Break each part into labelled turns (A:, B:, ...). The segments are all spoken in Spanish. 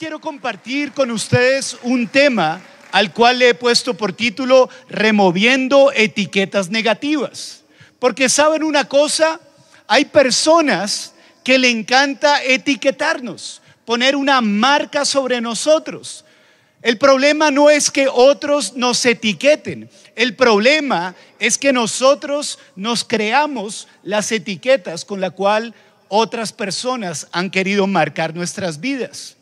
A: quiero compartir con ustedes un tema al cual le he puesto por título Removiendo etiquetas negativas. Porque saben una cosa, hay personas que le encanta etiquetarnos, poner una marca sobre nosotros. El problema no es que otros nos etiqueten, el problema es que nosotros nos creamos las etiquetas con la cual otras personas han querido marcar nuestras vidas.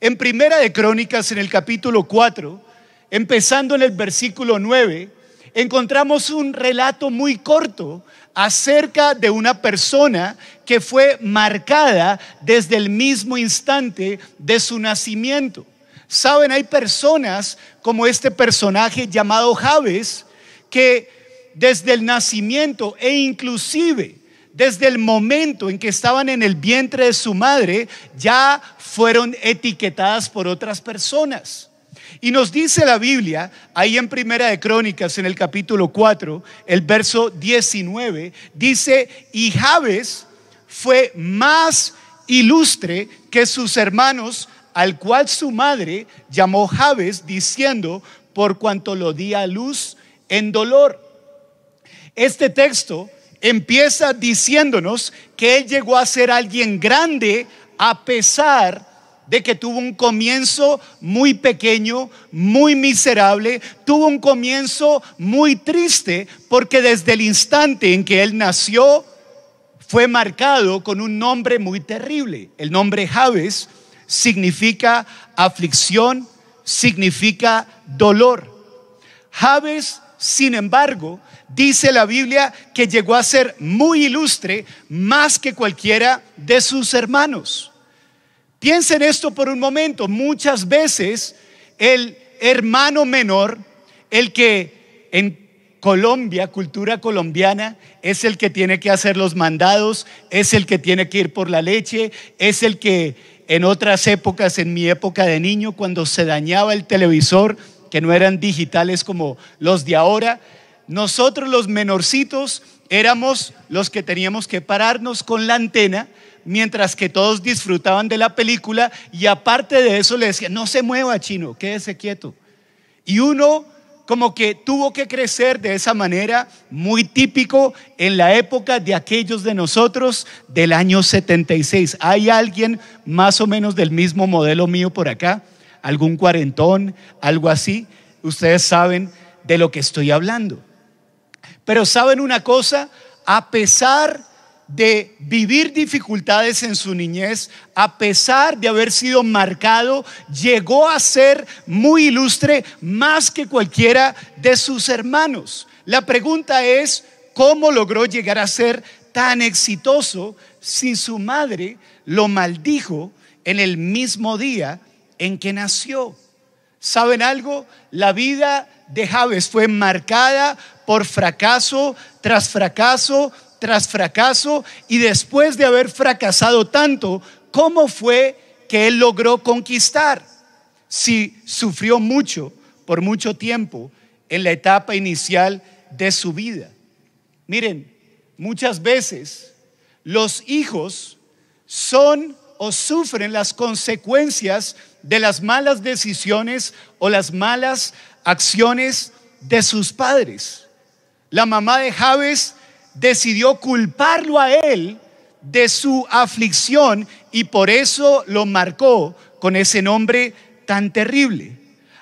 A: En Primera de Crónicas, en el capítulo 4, empezando en el versículo 9, encontramos un relato muy corto acerca de una persona que fue marcada desde el mismo instante de su nacimiento. Saben, hay personas como este personaje llamado Javes que desde el nacimiento e inclusive desde el momento en que estaban en el vientre de su madre ya fueron etiquetadas por otras personas. Y nos dice la Biblia, ahí en Primera de Crónicas, en el capítulo 4, el verso 19, dice, y Javes fue más ilustre que sus hermanos, al cual su madre llamó Javes, diciendo, por cuanto lo di a luz en dolor. Este texto empieza diciéndonos que él llegó a ser alguien grande a pesar de que tuvo un comienzo muy pequeño, muy miserable, tuvo un comienzo muy triste, porque desde el instante en que él nació fue marcado con un nombre muy terrible. El nombre Javes significa aflicción, significa dolor. Javes, sin embargo, dice la Biblia que llegó a ser muy ilustre más que cualquiera de sus hermanos. Piensen esto por un momento. Muchas veces el hermano menor, el que en Colombia, cultura colombiana, es el que tiene que hacer los mandados, es el que tiene que ir por la leche, es el que en otras épocas, en mi época de niño, cuando se dañaba el televisor, que no eran digitales como los de ahora, nosotros los menorcitos éramos los que teníamos que pararnos con la antena mientras que todos disfrutaban de la película y aparte de eso le decían, no se mueva chino, quédese quieto. Y uno como que tuvo que crecer de esa manera, muy típico en la época de aquellos de nosotros del año 76. ¿Hay alguien más o menos del mismo modelo mío por acá? ¿Algún cuarentón? ¿Algo así? Ustedes saben de lo que estoy hablando. Pero saben una cosa, a pesar de vivir dificultades en su niñez, a pesar de haber sido marcado, llegó a ser muy ilustre más que cualquiera de sus hermanos. La pregunta es, ¿cómo logró llegar a ser tan exitoso si su madre lo maldijo en el mismo día en que nació? ¿Saben algo? La vida de Javes fue marcada por fracaso tras fracaso tras fracaso y después de haber fracasado tanto, ¿cómo fue que él logró conquistar? Si sufrió mucho por mucho tiempo en la etapa inicial de su vida. Miren, muchas veces los hijos son o sufren las consecuencias de las malas decisiones o las malas acciones de sus padres. La mamá de Javes decidió culparlo a él de su aflicción y por eso lo marcó con ese nombre tan terrible.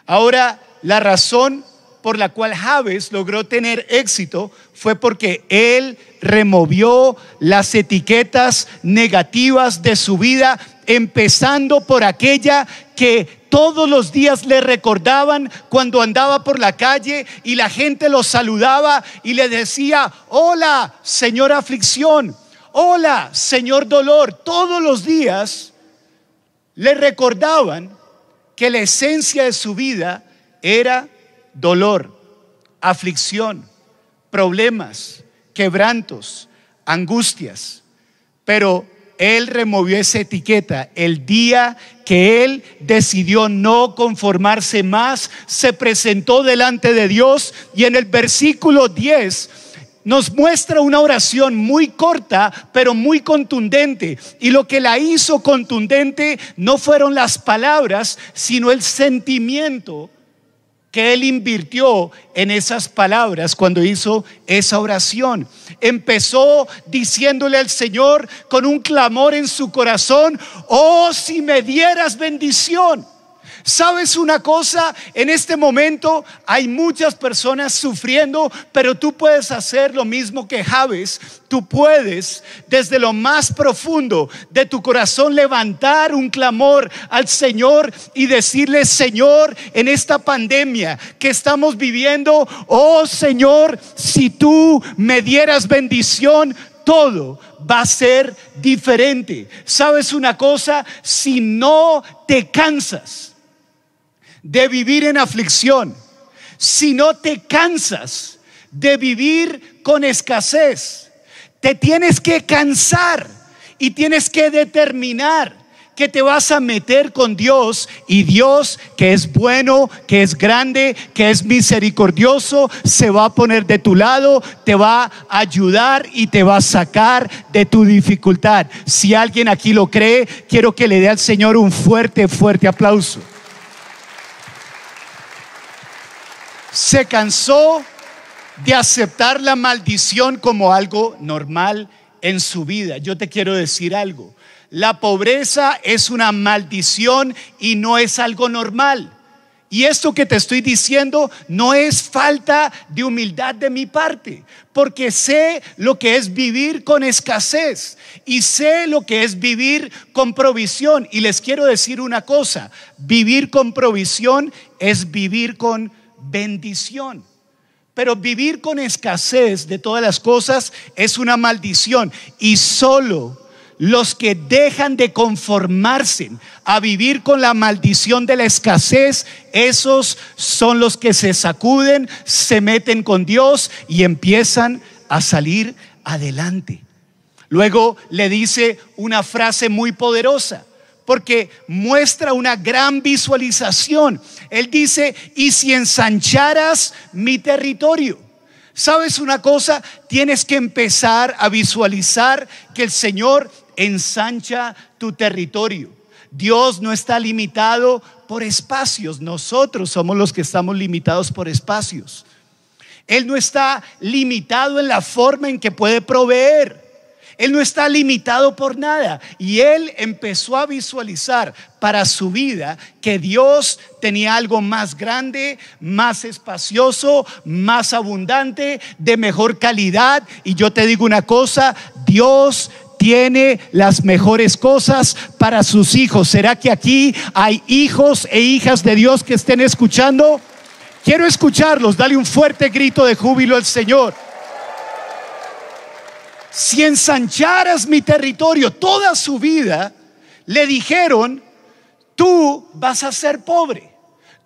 A: Ahora, la razón por la cual Javes logró tener éxito fue porque él removió las etiquetas negativas de su vida, empezando por aquella que todos los días le recordaban cuando andaba por la calle y la gente lo saludaba y le decía, hola, señor aflicción, hola, señor dolor. Todos los días le recordaban que la esencia de su vida era dolor, aflicción, problemas, quebrantos, angustias. Pero él removió esa etiqueta el día que él decidió no conformarse más, se presentó delante de Dios y en el versículo 10 nos muestra una oración muy corta, pero muy contundente. Y lo que la hizo contundente no fueron las palabras, sino el sentimiento que él invirtió en esas palabras cuando hizo esa oración. Empezó diciéndole al Señor con un clamor en su corazón, oh si me dieras bendición. ¿Sabes una cosa? En este momento hay muchas personas sufriendo, pero tú puedes hacer lo mismo que Javes. Tú puedes desde lo más profundo de tu corazón levantar un clamor al Señor y decirle, Señor, en esta pandemia que estamos viviendo, oh Señor, si tú me dieras bendición, todo va a ser diferente. ¿Sabes una cosa? Si no te cansas, de vivir en aflicción, si no te cansas de vivir con escasez, te tienes que cansar y tienes que determinar que te vas a meter con Dios y Dios que es bueno, que es grande, que es misericordioso, se va a poner de tu lado, te va a ayudar y te va a sacar de tu dificultad. Si alguien aquí lo cree, quiero que le dé al Señor un fuerte, fuerte aplauso. Se cansó de aceptar la maldición como algo normal en su vida. Yo te quiero decir algo. La pobreza es una maldición y no es algo normal. Y esto que te estoy diciendo no es falta de humildad de mi parte, porque sé lo que es vivir con escasez y sé lo que es vivir con provisión. Y les quiero decir una cosa, vivir con provisión es vivir con bendición. Pero vivir con escasez de todas las cosas es una maldición. Y solo los que dejan de conformarse a vivir con la maldición de la escasez, esos son los que se sacuden, se meten con Dios y empiezan a salir adelante. Luego le dice una frase muy poderosa porque muestra una gran visualización. Él dice, y si ensancharas mi territorio. ¿Sabes una cosa? Tienes que empezar a visualizar que el Señor ensancha tu territorio. Dios no está limitado por espacios, nosotros somos los que estamos limitados por espacios. Él no está limitado en la forma en que puede proveer. Él no está limitado por nada. Y él empezó a visualizar para su vida que Dios tenía algo más grande, más espacioso, más abundante, de mejor calidad. Y yo te digo una cosa, Dios tiene las mejores cosas para sus hijos. ¿Será que aquí hay hijos e hijas de Dios que estén escuchando? Quiero escucharlos. Dale un fuerte grito de júbilo al Señor si ensancharas mi territorio toda su vida, le dijeron, tú vas a ser pobre,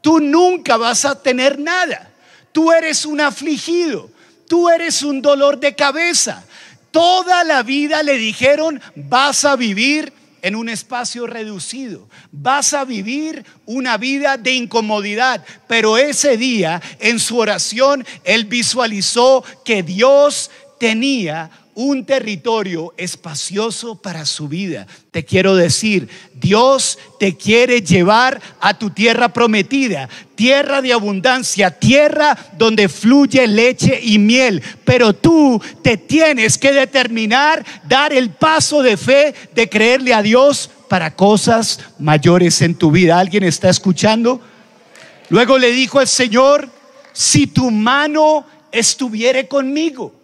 A: tú nunca vas a tener nada, tú eres un afligido, tú eres un dolor de cabeza. Toda la vida le dijeron, vas a vivir en un espacio reducido. Vas a vivir una vida de incomodidad. Pero ese día, en su oración, él visualizó que Dios tenía un territorio espacioso para su vida. Te quiero decir, Dios te quiere llevar a tu tierra prometida, tierra de abundancia, tierra donde fluye leche y miel. Pero tú te tienes que determinar, dar el paso de fe, de creerle a Dios para cosas mayores en tu vida. ¿Alguien está escuchando? Luego le dijo al Señor, si tu mano estuviere conmigo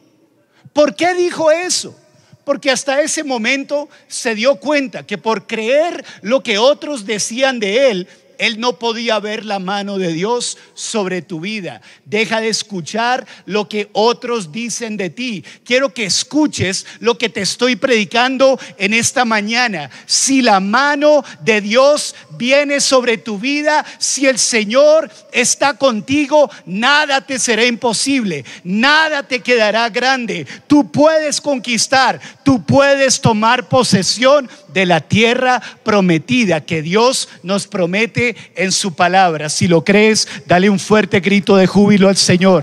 A: ¿Por qué dijo eso? Porque hasta ese momento se dio cuenta que por creer lo que otros decían de él, él no podía ver la mano de Dios sobre tu vida. Deja de escuchar lo que otros dicen de ti. Quiero que escuches lo que te estoy predicando en esta mañana. Si la mano de Dios viene sobre tu vida, si el Señor está contigo, nada te será imposible, nada te quedará grande. Tú puedes conquistar, tú puedes tomar posesión de la tierra prometida que Dios nos promete en su palabra. Si lo crees, dale un fuerte grito de júbilo al Señor.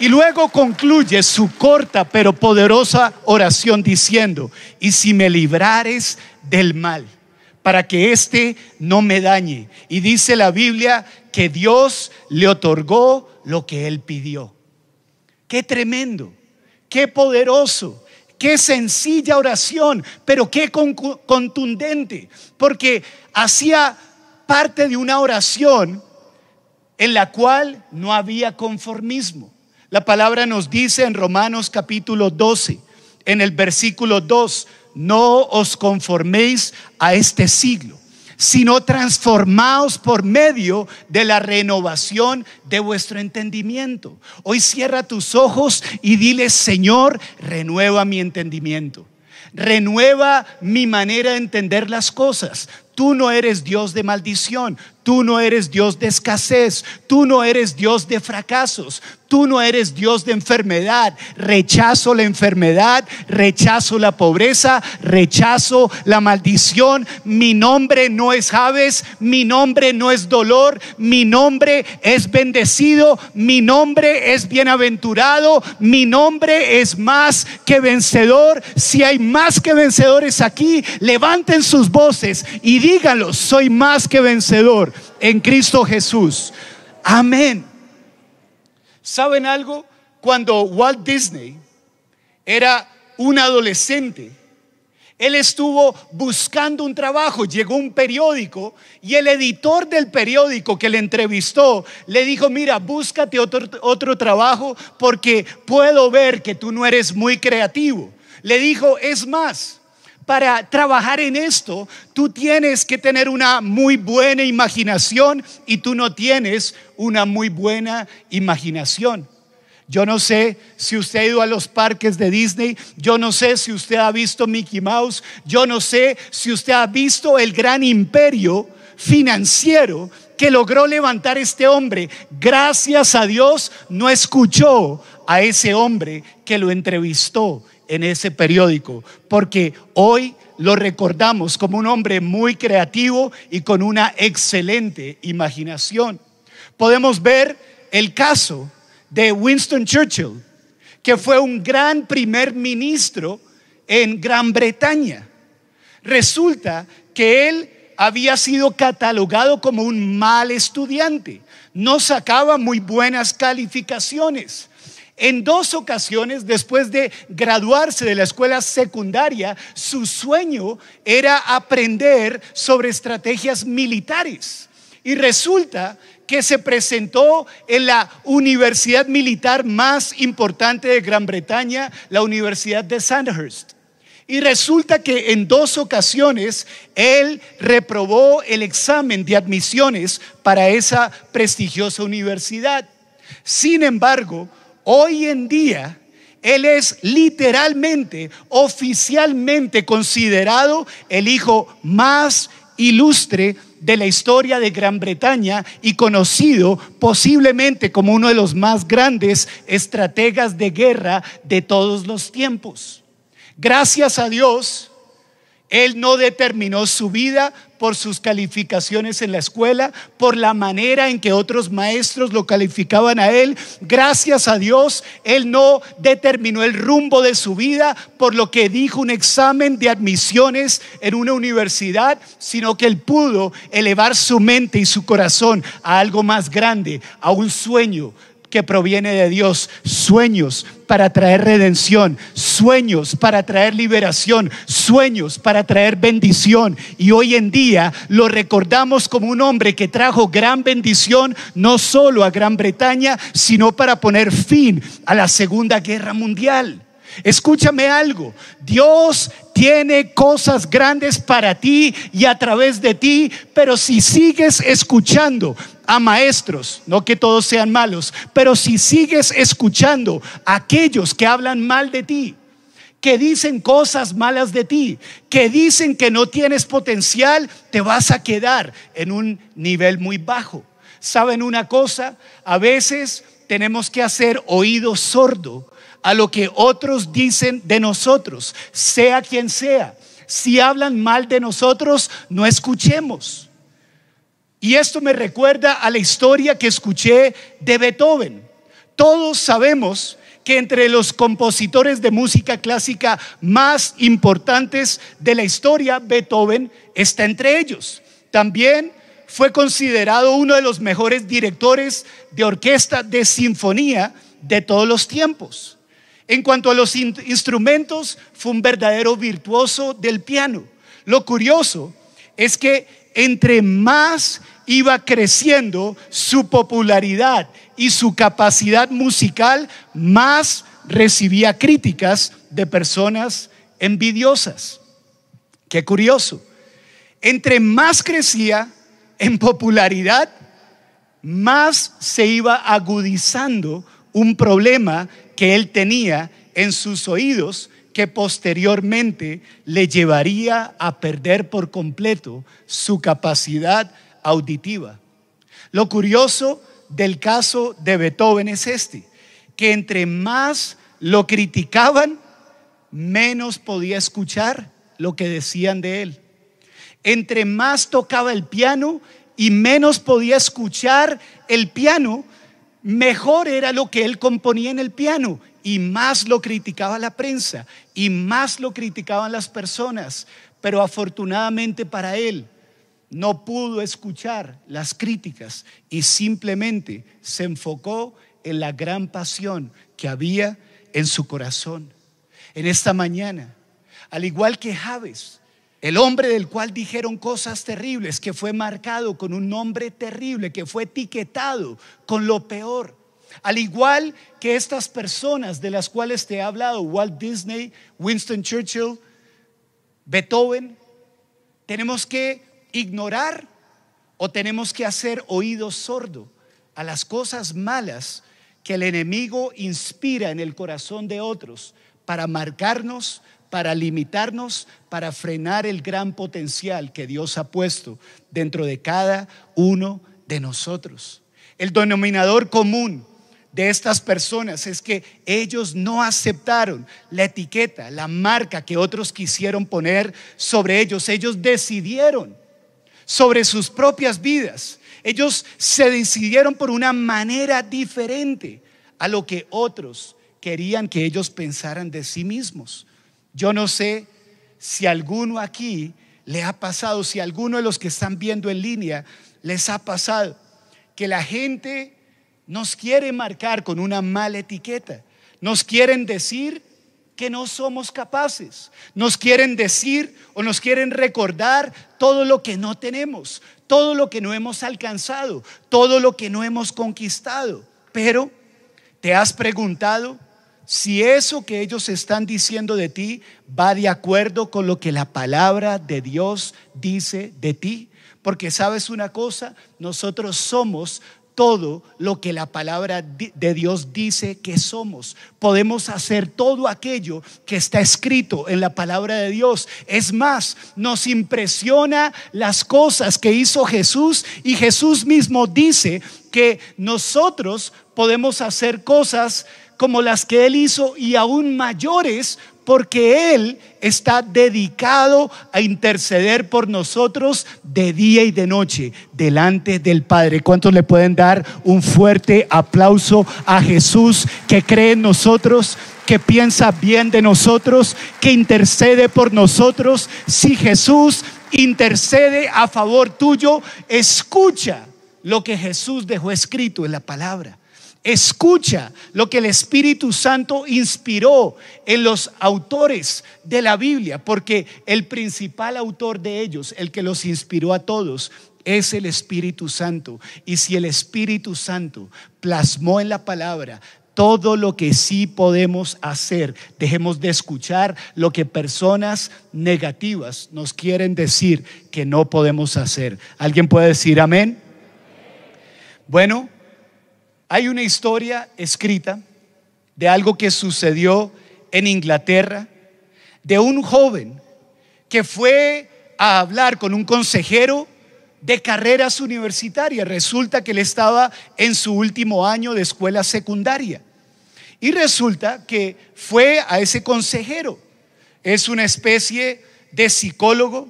A: Y luego concluye su corta pero poderosa oración diciendo, y si me librares del mal, para que éste no me dañe. Y dice la Biblia que Dios le otorgó lo que él pidió. Qué tremendo, qué poderoso, qué sencilla oración, pero qué contundente, porque hacía parte de una oración en la cual no había conformismo. La palabra nos dice en Romanos capítulo 12, en el versículo 2, no os conforméis a este siglo, sino transformaos por medio de la renovación de vuestro entendimiento. Hoy cierra tus ojos y dile, Señor, renueva mi entendimiento. Renueva mi manera de entender las cosas. Tú no eres Dios de maldición, tú no eres Dios de escasez, tú no eres Dios de fracasos, Tú no eres Dios de enfermedad. Rechazo la enfermedad, rechazo la pobreza, rechazo la maldición. Mi nombre no es Javes, mi nombre no es dolor, mi nombre es bendecido, mi nombre es bienaventurado, mi nombre es más que vencedor. Si hay más que vencedores aquí, levanten sus voces y díganlo, soy más que vencedor en Cristo Jesús. Amén. ¿Saben algo? Cuando Walt Disney era un adolescente, él estuvo buscando un trabajo, llegó un periódico y el editor del periódico que le entrevistó le dijo, mira, búscate otro, otro trabajo porque puedo ver que tú no eres muy creativo. Le dijo, es más, para trabajar en esto, tú tienes que tener una muy buena imaginación y tú no tienes una muy buena imaginación. Yo no sé si usted ha ido a los parques de Disney, yo no sé si usted ha visto Mickey Mouse, yo no sé si usted ha visto el gran imperio financiero que logró levantar este hombre. Gracias a Dios no escuchó a ese hombre que lo entrevistó en ese periódico, porque hoy lo recordamos como un hombre muy creativo y con una excelente imaginación. Podemos ver el caso de Winston Churchill, que fue un gran primer ministro en Gran Bretaña. Resulta que él había sido catalogado como un mal estudiante, no sacaba muy buenas calificaciones. En dos ocasiones, después de graduarse de la escuela secundaria, su sueño era aprender sobre estrategias militares. Y resulta que se presentó en la universidad militar más importante de Gran Bretaña, la Universidad de Sandhurst. Y resulta que en dos ocasiones él reprobó el examen de admisiones para esa prestigiosa universidad. Sin embargo, Hoy en día, él es literalmente, oficialmente considerado el hijo más ilustre de la historia de Gran Bretaña y conocido posiblemente como uno de los más grandes estrategas de guerra de todos los tiempos. Gracias a Dios, él no determinó su vida por sus calificaciones en la escuela, por la manera en que otros maestros lo calificaban a él. Gracias a Dios, él no determinó el rumbo de su vida por lo que dijo un examen de admisiones en una universidad, sino que él pudo elevar su mente y su corazón a algo más grande, a un sueño que proviene de Dios, sueños para traer redención, sueños para traer liberación, sueños para traer bendición. Y hoy en día lo recordamos como un hombre que trajo gran bendición no solo a Gran Bretaña, sino para poner fin a la Segunda Guerra Mundial. Escúchame algo, Dios tiene cosas grandes para ti y a través de ti, pero si sigues escuchando a maestros, no que todos sean malos, pero si sigues escuchando a aquellos que hablan mal de ti, que dicen cosas malas de ti, que dicen que no tienes potencial, te vas a quedar en un nivel muy bajo. ¿Saben una cosa? A veces tenemos que hacer oído sordo a lo que otros dicen de nosotros, sea quien sea. Si hablan mal de nosotros, no escuchemos. Y esto me recuerda a la historia que escuché de Beethoven. Todos sabemos que entre los compositores de música clásica más importantes de la historia, Beethoven está entre ellos. También fue considerado uno de los mejores directores de orquesta de sinfonía de todos los tiempos. En cuanto a los instrumentos, fue un verdadero virtuoso del piano. Lo curioso es que entre más iba creciendo su popularidad y su capacidad musical, más recibía críticas de personas envidiosas. Qué curioso. Entre más crecía en popularidad, más se iba agudizando un problema que él tenía en sus oídos que posteriormente le llevaría a perder por completo su capacidad auditiva. Lo curioso del caso de Beethoven es este, que entre más lo criticaban, menos podía escuchar lo que decían de él. Entre más tocaba el piano y menos podía escuchar el piano, mejor era lo que él componía en el piano y más lo criticaba la prensa y más lo criticaban las personas. Pero afortunadamente para él no pudo escuchar las críticas y simplemente se enfocó en la gran pasión que había en su corazón. En esta mañana, al igual que Javes, el hombre del cual dijeron cosas terribles, que fue marcado con un nombre terrible, que fue etiquetado con lo peor. Al igual que estas personas de las cuales te he hablado, Walt Disney, Winston Churchill, Beethoven, tenemos que ignorar o tenemos que hacer oído sordo a las cosas malas que el enemigo inspira en el corazón de otros para marcarnos, para limitarnos, para frenar el gran potencial que Dios ha puesto dentro de cada uno de nosotros. El denominador común de estas personas es que ellos no aceptaron la etiqueta, la marca que otros quisieron poner sobre ellos. Ellos decidieron sobre sus propias vidas. Ellos se decidieron por una manera diferente a lo que otros querían que ellos pensaran de sí mismos. Yo no sé si alguno aquí le ha pasado, si alguno de los que están viendo en línea les ha pasado, que la gente nos quiere marcar con una mala etiqueta. Nos quieren decir que no somos capaces. Nos quieren decir o nos quieren recordar todo lo que no tenemos, todo lo que no hemos alcanzado, todo lo que no hemos conquistado. Pero, ¿te has preguntado si eso que ellos están diciendo de ti va de acuerdo con lo que la palabra de Dios dice de ti. Porque sabes una cosa, nosotros somos todo lo que la palabra de Dios dice que somos. Podemos hacer todo aquello que está escrito en la palabra de Dios. Es más, nos impresiona las cosas que hizo Jesús y Jesús mismo dice que nosotros podemos hacer cosas como las que Él hizo y aún mayores, porque Él está dedicado a interceder por nosotros de día y de noche delante del Padre. ¿Cuántos le pueden dar un fuerte aplauso a Jesús que cree en nosotros? que piensa bien de nosotros, que intercede por nosotros. Si Jesús intercede a favor tuyo, escucha lo que Jesús dejó escrito en la palabra. Escucha lo que el Espíritu Santo inspiró en los autores de la Biblia, porque el principal autor de ellos, el que los inspiró a todos, es el Espíritu Santo. Y si el Espíritu Santo plasmó en la palabra todo lo que sí podemos hacer, dejemos de escuchar lo que personas negativas nos quieren decir que no podemos hacer. ¿Alguien puede decir amén? Bueno, hay una historia escrita de algo que sucedió en Inglaterra, de un joven que fue a hablar con un consejero de carreras universitarias. Resulta que él estaba en su último año de escuela secundaria. Y resulta que fue a ese consejero. Es una especie de psicólogo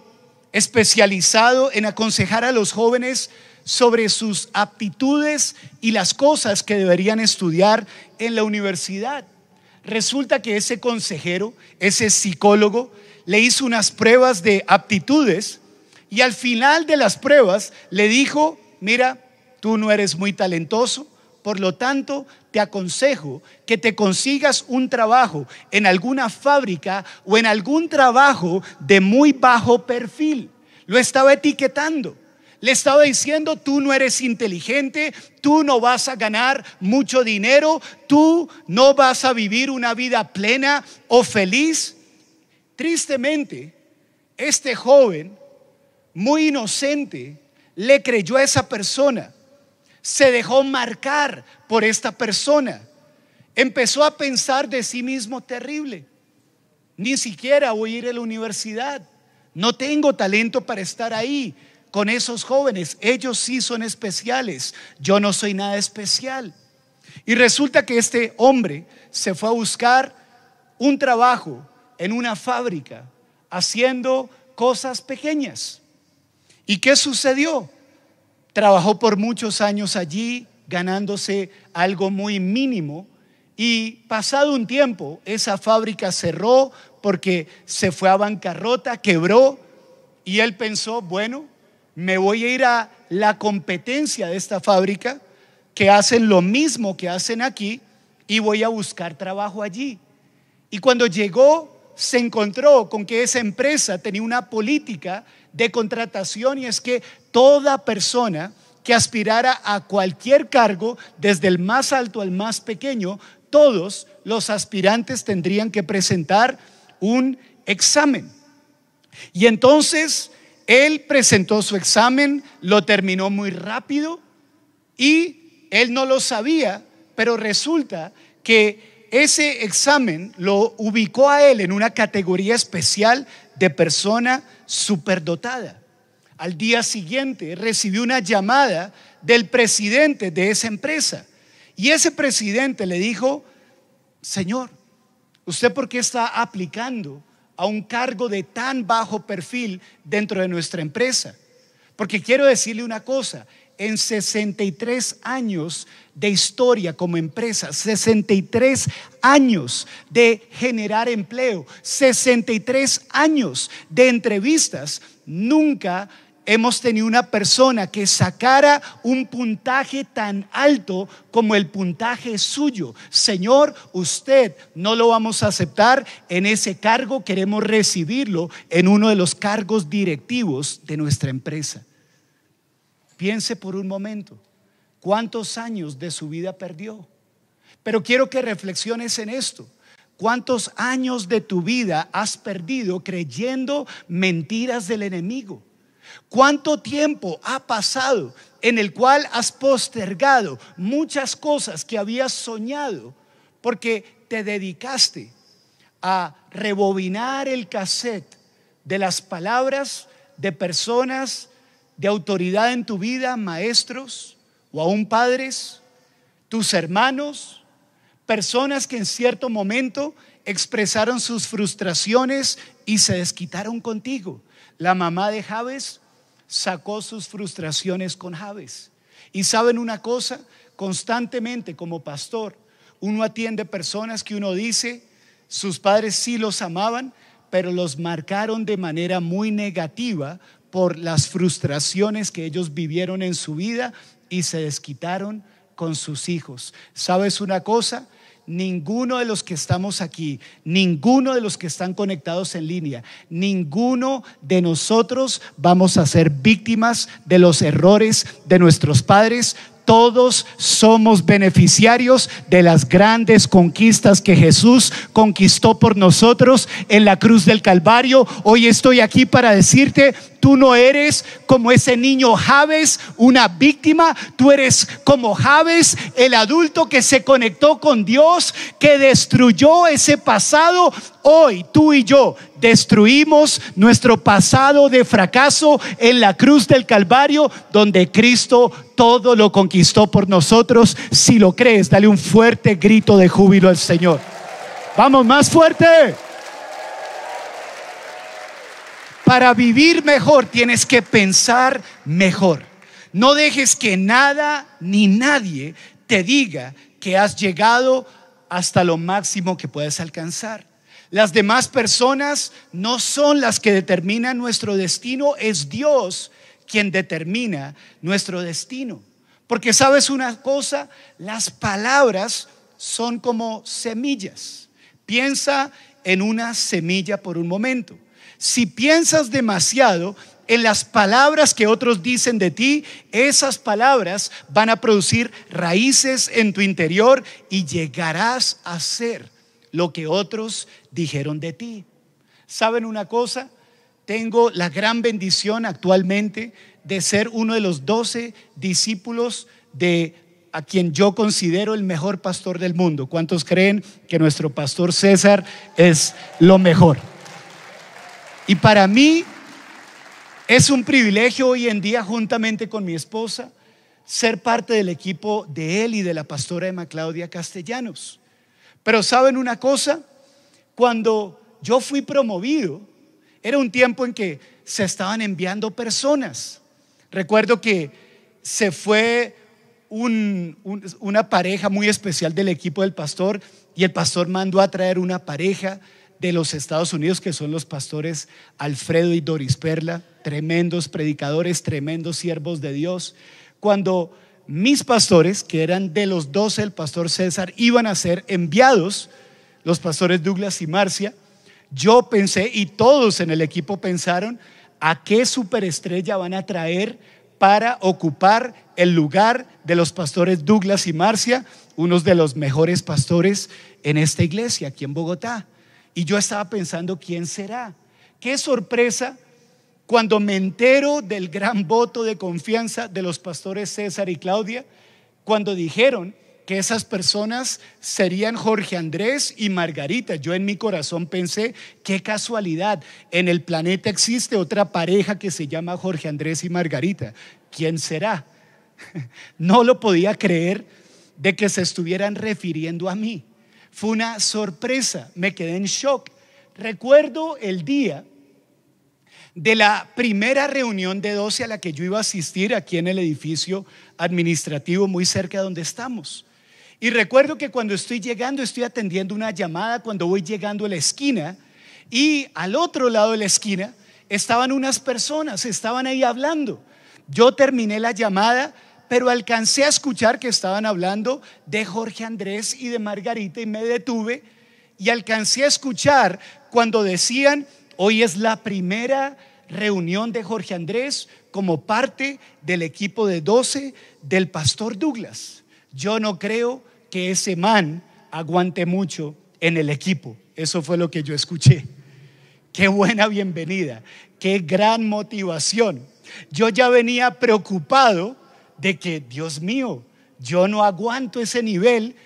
A: especializado en aconsejar a los jóvenes sobre sus aptitudes y las cosas que deberían estudiar en la universidad. Resulta que ese consejero, ese psicólogo, le hizo unas pruebas de aptitudes y al final de las pruebas le dijo, mira, tú no eres muy talentoso, por lo tanto, te aconsejo que te consigas un trabajo en alguna fábrica o en algún trabajo de muy bajo perfil. Lo estaba etiquetando. Le estaba diciendo, tú no eres inteligente, tú no vas a ganar mucho dinero, tú no vas a vivir una vida plena o feliz. Tristemente, este joven, muy inocente, le creyó a esa persona se dejó marcar por esta persona. Empezó a pensar de sí mismo terrible. Ni siquiera voy a ir a la universidad. No tengo talento para estar ahí con esos jóvenes. Ellos sí son especiales. Yo no soy nada especial. Y resulta que este hombre se fue a buscar un trabajo en una fábrica haciendo cosas pequeñas. ¿Y qué sucedió? Trabajó por muchos años allí, ganándose algo muy mínimo. Y pasado un tiempo, esa fábrica cerró porque se fue a bancarrota, quebró. Y él pensó, bueno, me voy a ir a la competencia de esta fábrica, que hacen lo mismo que hacen aquí, y voy a buscar trabajo allí. Y cuando llegó, se encontró con que esa empresa tenía una política de contratación y es que toda persona que aspirara a cualquier cargo, desde el más alto al más pequeño, todos los aspirantes tendrían que presentar un examen. Y entonces él presentó su examen, lo terminó muy rápido y él no lo sabía, pero resulta que ese examen lo ubicó a él en una categoría especial de persona superdotada. Al día siguiente recibió una llamada del presidente de esa empresa. Y ese presidente le dijo, Señor, ¿usted por qué está aplicando a un cargo de tan bajo perfil dentro de nuestra empresa? Porque quiero decirle una cosa, en 63 años de historia como empresa, 63 años de generar empleo, 63 años de entrevistas, nunca hemos tenido una persona que sacara un puntaje tan alto como el puntaje suyo. Señor, usted no lo vamos a aceptar en ese cargo, queremos recibirlo en uno de los cargos directivos de nuestra empresa. Piense por un momento, ¿cuántos años de su vida perdió? Pero quiero que reflexiones en esto. ¿Cuántos años de tu vida has perdido creyendo mentiras del enemigo? ¿Cuánto tiempo ha pasado en el cual has postergado muchas cosas que habías soñado porque te dedicaste a rebobinar el cassette de las palabras de personas de autoridad en tu vida, maestros o aún padres, tus hermanos, personas que en cierto momento expresaron sus frustraciones y se desquitaron contigo. La mamá de Javes sacó sus frustraciones con Javes. Y saben una cosa, constantemente como pastor, uno atiende personas que uno dice, sus padres sí los amaban, pero los marcaron de manera muy negativa por las frustraciones que ellos vivieron en su vida y se desquitaron con sus hijos. ¿Sabes una cosa? Ninguno de los que estamos aquí, ninguno de los que están conectados en línea, ninguno de nosotros vamos a ser víctimas de los errores de nuestros padres todos somos beneficiarios de las grandes conquistas que Jesús conquistó por nosotros en la cruz del Calvario. Hoy estoy aquí para decirte, tú no eres como ese niño Javes, una víctima, tú eres como Javes, el adulto que se conectó con Dios, que destruyó ese pasado. Hoy tú y yo destruimos nuestro pasado de fracaso en la cruz del Calvario, donde Cristo todo lo conquistó por nosotros. Si lo crees, dale un fuerte grito de júbilo al Señor. Vamos, más fuerte. Para vivir mejor tienes que pensar mejor. No dejes que nada ni nadie te diga que has llegado hasta lo máximo que puedes alcanzar. Las demás personas no son las que determinan nuestro destino, es Dios quien determina nuestro destino. Porque sabes una cosa, las palabras son como semillas. Piensa en una semilla por un momento. Si piensas demasiado en las palabras que otros dicen de ti, esas palabras van a producir raíces en tu interior y llegarás a ser lo que otros dijeron de ti. ¿Saben una cosa? Tengo la gran bendición actualmente de ser uno de los doce discípulos de a quien yo considero el mejor pastor del mundo. ¿Cuántos creen que nuestro pastor César es lo mejor? Y para mí es un privilegio hoy en día, juntamente con mi esposa, ser parte del equipo de él y de la pastora Emma Claudia Castellanos. Pero saben una cosa, cuando yo fui promovido, era un tiempo en que se estaban enviando personas. Recuerdo que se fue una pareja muy especial del equipo del pastor y el pastor mandó a traer una pareja de los Estados Unidos que son los pastores Alfredo y Doris Perla, tremendos predicadores, tremendos siervos de Dios. Cuando mis pastores, que eran de los doce, el pastor César, iban a ser enviados, los pastores Douglas y Marcia, yo pensé, y todos en el equipo pensaron, ¿a qué superestrella van a traer para ocupar el lugar de los pastores Douglas y Marcia, unos de los mejores pastores en esta iglesia aquí en Bogotá. Y yo estaba pensando, ¿quién será? Qué sorpresa cuando me entero del gran voto de confianza de los pastores César y Claudia, cuando dijeron que esas personas serían Jorge Andrés y Margarita. Yo en mi corazón pensé, qué casualidad, en el planeta existe otra pareja que se llama Jorge Andrés y Margarita. ¿Quién será? No lo podía creer de que se estuvieran refiriendo a mí. Fue una sorpresa, me quedé en shock. Recuerdo el día de la primera reunión de 12 a la que yo iba a asistir aquí en el edificio administrativo muy cerca de donde estamos. Y recuerdo que cuando estoy llegando, estoy atendiendo una llamada, cuando voy llegando a la esquina, y al otro lado de la esquina estaban unas personas, estaban ahí hablando. Yo terminé la llamada, pero alcancé a escuchar que estaban hablando de Jorge Andrés y de Margarita y me detuve y alcancé a escuchar cuando decían, hoy es la primera reunión de Jorge Andrés como parte del equipo de 12 del pastor Douglas. Yo no creo que ese man aguante mucho en el equipo. Eso fue lo que yo escuché. Qué buena bienvenida, qué gran motivación. Yo ya venía preocupado de que, Dios mío, yo no aguanto ese nivel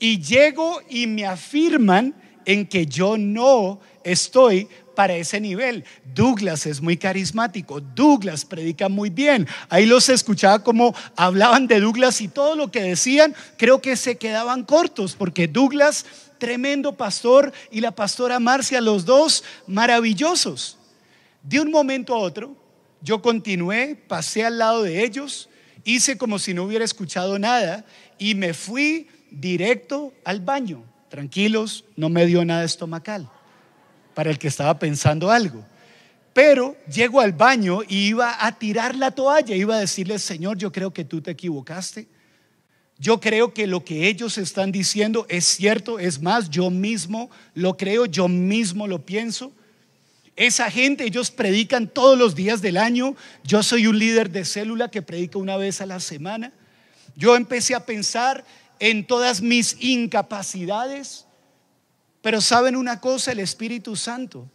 A: y llego y me afirman en que yo no estoy para ese nivel. Douglas es muy carismático, Douglas predica muy bien. Ahí los escuchaba como hablaban de Douglas y todo lo que decían, creo que se quedaban cortos, porque Douglas, tremendo pastor, y la pastora Marcia, los dos maravillosos. De un momento a otro, yo continué, pasé al lado de ellos, hice como si no hubiera escuchado nada y me fui directo al baño. Tranquilos, no me dio nada estomacal para el que estaba pensando algo. Pero llego al baño y iba a tirar la toalla, iba a decirle, Señor, yo creo que tú te equivocaste. Yo creo que lo que ellos están diciendo es cierto, es más, yo mismo lo creo, yo mismo lo pienso. Esa gente, ellos predican todos los días del año. Yo soy un líder de célula que predica una vez a la semana. Yo empecé a pensar en todas mis incapacidades. Pero saben una cosa, el Espíritu Santo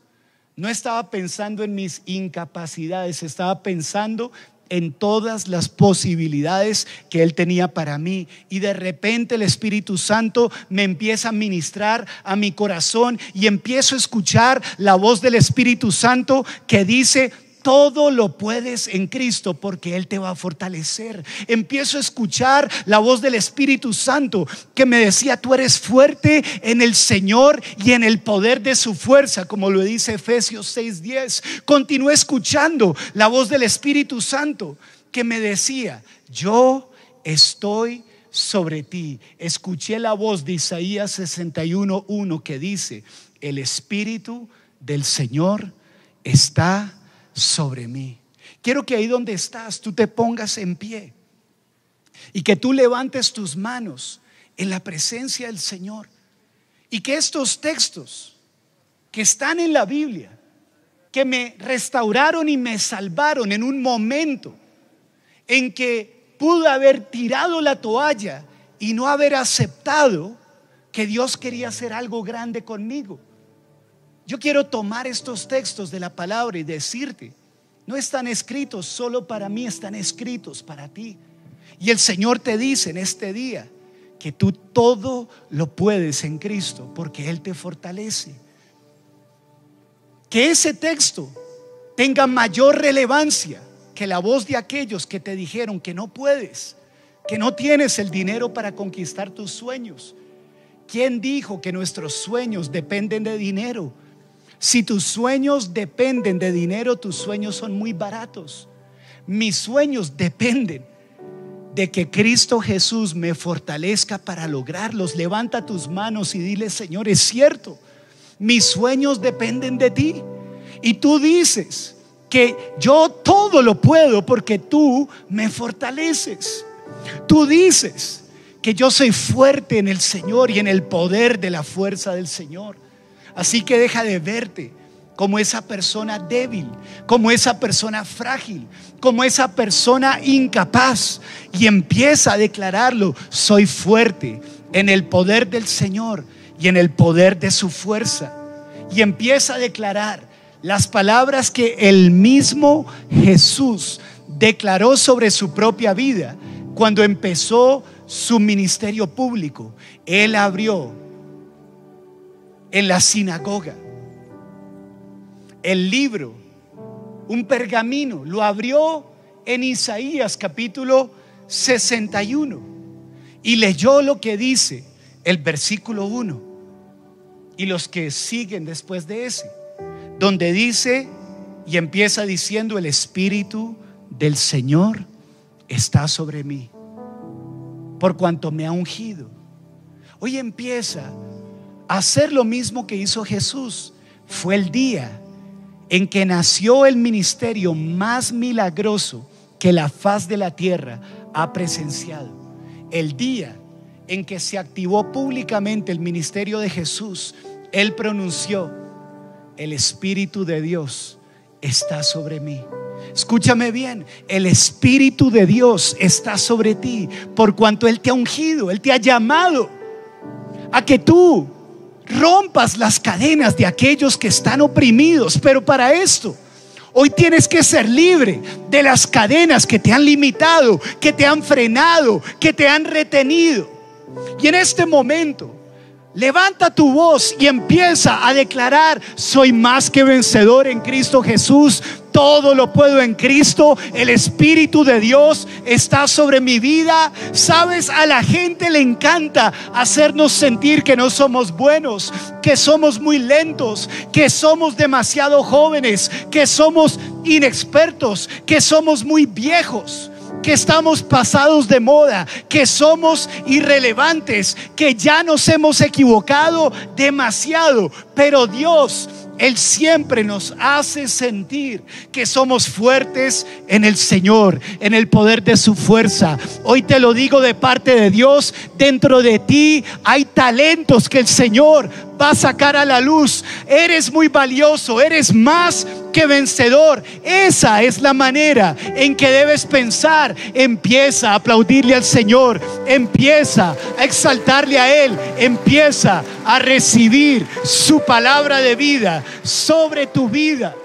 A: no estaba pensando en mis incapacidades, estaba pensando en todas las posibilidades que Él tenía para mí. Y de repente el Espíritu Santo me empieza a ministrar a mi corazón y empiezo a escuchar la voz del Espíritu Santo que dice, todo lo puedes en Cristo porque Él te va a fortalecer. Empiezo a escuchar la voz del Espíritu Santo que me decía, tú eres fuerte en el Señor y en el poder de su fuerza, como lo dice Efesios 6:10. Continué escuchando la voz del Espíritu Santo que me decía, yo estoy sobre ti. Escuché la voz de Isaías 61:1 que dice, el Espíritu del Señor está sobre mí. Quiero que ahí donde estás tú te pongas en pie y que tú levantes tus manos en la presencia del Señor y que estos textos que están en la Biblia, que me restauraron y me salvaron en un momento en que pude haber tirado la toalla y no haber aceptado que Dios quería hacer algo grande conmigo. Yo quiero tomar estos textos de la palabra y decirte, no están escritos solo para mí, están escritos para ti. Y el Señor te dice en este día que tú todo lo puedes en Cristo porque Él te fortalece. Que ese texto tenga mayor relevancia que la voz de aquellos que te dijeron que no puedes, que no tienes el dinero para conquistar tus sueños. ¿Quién dijo que nuestros sueños dependen de dinero? Si tus sueños dependen de dinero, tus sueños son muy baratos. Mis sueños dependen de que Cristo Jesús me fortalezca para lograrlos. Levanta tus manos y dile, Señor, es cierto, mis sueños dependen de ti. Y tú dices que yo todo lo puedo porque tú me fortaleces. Tú dices que yo soy fuerte en el Señor y en el poder de la fuerza del Señor. Así que deja de verte como esa persona débil, como esa persona frágil, como esa persona incapaz y empieza a declararlo, soy fuerte en el poder del Señor y en el poder de su fuerza. Y empieza a declarar las palabras que el mismo Jesús declaró sobre su propia vida cuando empezó su ministerio público. Él abrió en la sinagoga. El libro, un pergamino, lo abrió en Isaías capítulo 61 y leyó lo que dice el versículo 1 y los que siguen después de ese, donde dice y empieza diciendo el Espíritu del Señor está sobre mí, por cuanto me ha ungido. Hoy empieza hacer lo mismo que hizo Jesús. Fue el día en que nació el ministerio más milagroso que la faz de la tierra ha presenciado. El día en que se activó públicamente el ministerio de Jesús, Él pronunció, el Espíritu de Dios está sobre mí. Escúchame bien, el Espíritu de Dios está sobre ti por cuanto Él te ha ungido, Él te ha llamado a que tú rompas las cadenas de aquellos que están oprimidos. Pero para esto, hoy tienes que ser libre de las cadenas que te han limitado, que te han frenado, que te han retenido. Y en este momento, Levanta tu voz y empieza a declarar, soy más que vencedor en Cristo Jesús, todo lo puedo en Cristo, el Espíritu de Dios está sobre mi vida. Sabes, a la gente le encanta hacernos sentir que no somos buenos, que somos muy lentos, que somos demasiado jóvenes, que somos inexpertos, que somos muy viejos que estamos pasados de moda, que somos irrelevantes, que ya nos hemos equivocado demasiado, pero Dios él siempre nos hace sentir que somos fuertes en el Señor, en el poder de su fuerza. Hoy te lo digo de parte de Dios, dentro de ti hay talentos que el Señor va a sacar a la luz. Eres muy valioso, eres más que vencedor. Esa es la manera en que debes pensar. Empieza a aplaudirle al Señor, empieza a exaltarle a Él, empieza a recibir su palabra de vida sobre tu vida.